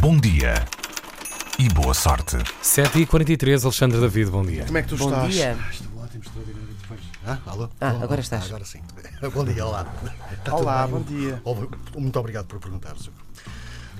Bom dia e boa sorte. 7h43, Alexandre David, bom dia. Como é que tu Bom estás? dia. Ah, Estou ótimo, extraordinário. Depois. Ah, alô? Ah, Alô? agora estás. agora sim. bom dia, olá. Está Olá, bom bem? dia. Muito obrigado por perguntar, Zuco.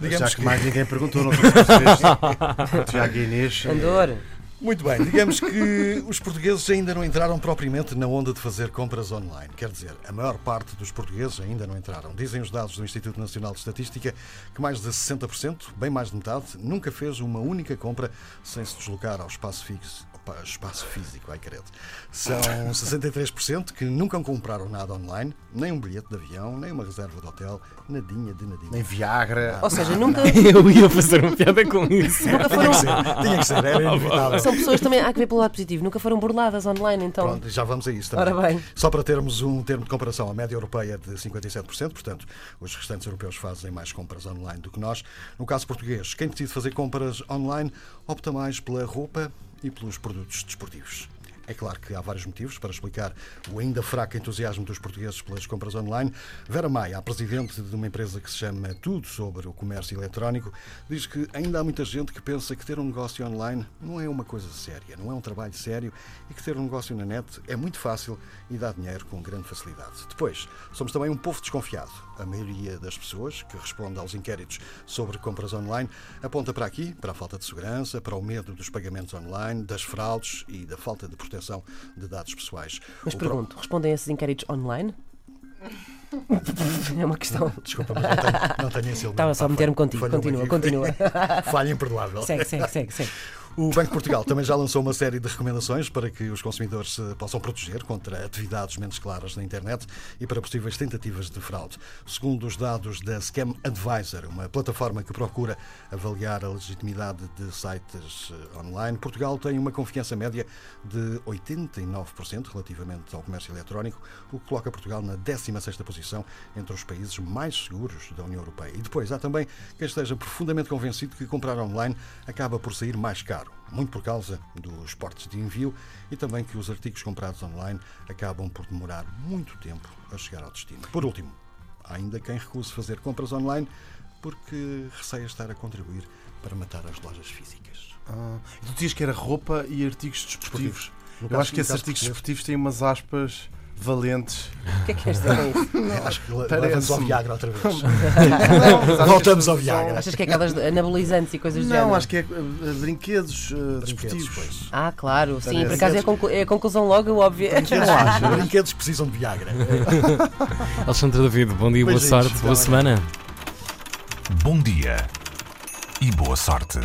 Já Digamos que que mais ninguém perguntou, não sei se percebeste. Tiago Inês. Andor. Muito bem, digamos que os portugueses ainda não entraram propriamente na onda de fazer compras online. Quer dizer, a maior parte dos portugueses ainda não entraram. Dizem os dados do Instituto Nacional de Estatística que mais de 60%, bem mais de metade, nunca fez uma única compra sem se deslocar ao espaço fixo. Opa, Espaço físico, ai credo. São 63% que nunca compraram nada online, nem um bilhete de avião, nem uma reserva de hotel, nadinha de nadinha. Nem Viagra. Ou seja, nunca, Eu ia fazer uma piada com isso. nunca Tinha foram. que ser, tinha que ser, era inevitável. São pessoas também, há que ver pelo lado positivo, nunca foram burladas online, então. Pronto, já vamos a isso também. Ora bem. Só para termos um termo de comparação, a média europeia é de 57%, portanto, os restantes europeus fazem mais compras online do que nós. No caso português, quem decide fazer compras online opta mais pela roupa e pelos produtos desportivos. É claro que há vários motivos para explicar o ainda fraco entusiasmo dos portugueses pelas compras online. Vera Maia, a presidente de uma empresa que se chama Tudo sobre o Comércio Eletrónico, diz que ainda há muita gente que pensa que ter um negócio online não é uma coisa séria, não é um trabalho sério e que ter um negócio na net é muito fácil e dá dinheiro com grande facilidade. Depois, somos também um povo desconfiado. A maioria das pessoas que responde aos inquéritos sobre compras online aponta para aqui, para a falta de segurança, para o medo dos pagamentos online, das fraudes e da falta de proteção de dados pessoais. Mas O pro- pergunto, respondem a esses inquéritos online? É uma questão. Desculpa, mas não tenho, não tenho esse elemento. Estava só a meter-me contigo. Continua, continua. Falha imperdoável. Segue, segue, segue, segue. O Banco de Portugal também já lançou uma série de recomendações para que os consumidores se possam proteger contra atividades menos claras na internet e para possíveis tentativas de fraude. Segundo os dados da Scam Advisor, uma plataforma que procura avaliar a legitimidade de sites eh, online, Portugal tem uma confiança média de 89% relativamente ao comércio eletrónico, o que coloca Portugal na 16ª posição entre os países mais seguros da União Europeia. E depois há também quem esteja profundamente convencido que comprar online acaba por sair mais caro, muito por causa dos portes de envio e também que os artigos comprados online acabam por demorar muito tempo a chegar ao destino. Por último, há ainda quem recuse fazer compras online porque receia estar a contribuir para matar as lojas físicas. Ah, tu dizias que era roupa e artigos desportivos. Eu caso- acho que esses artigos desportivos têm umas aspas valentes. O que é que queres dizer com isso? Acho que le- Parece-me. leva-nos ao Viagra outra vez. Não, Voltamos ao Viagra. Achas que é aquelas anabolizantes e coisas do género? Não, acho que é eh, brinquedos eh, Brinquedos, desportivos. pois. Ah, claro, sim, por acaso é a, conclu- é a conclusão logo óbvia. Não achas? Brinquedos precisam de Viagra. Alexandre David, bom dia, boa Beijinhos, sorte, até boa semana. Bom dia e boa sorte.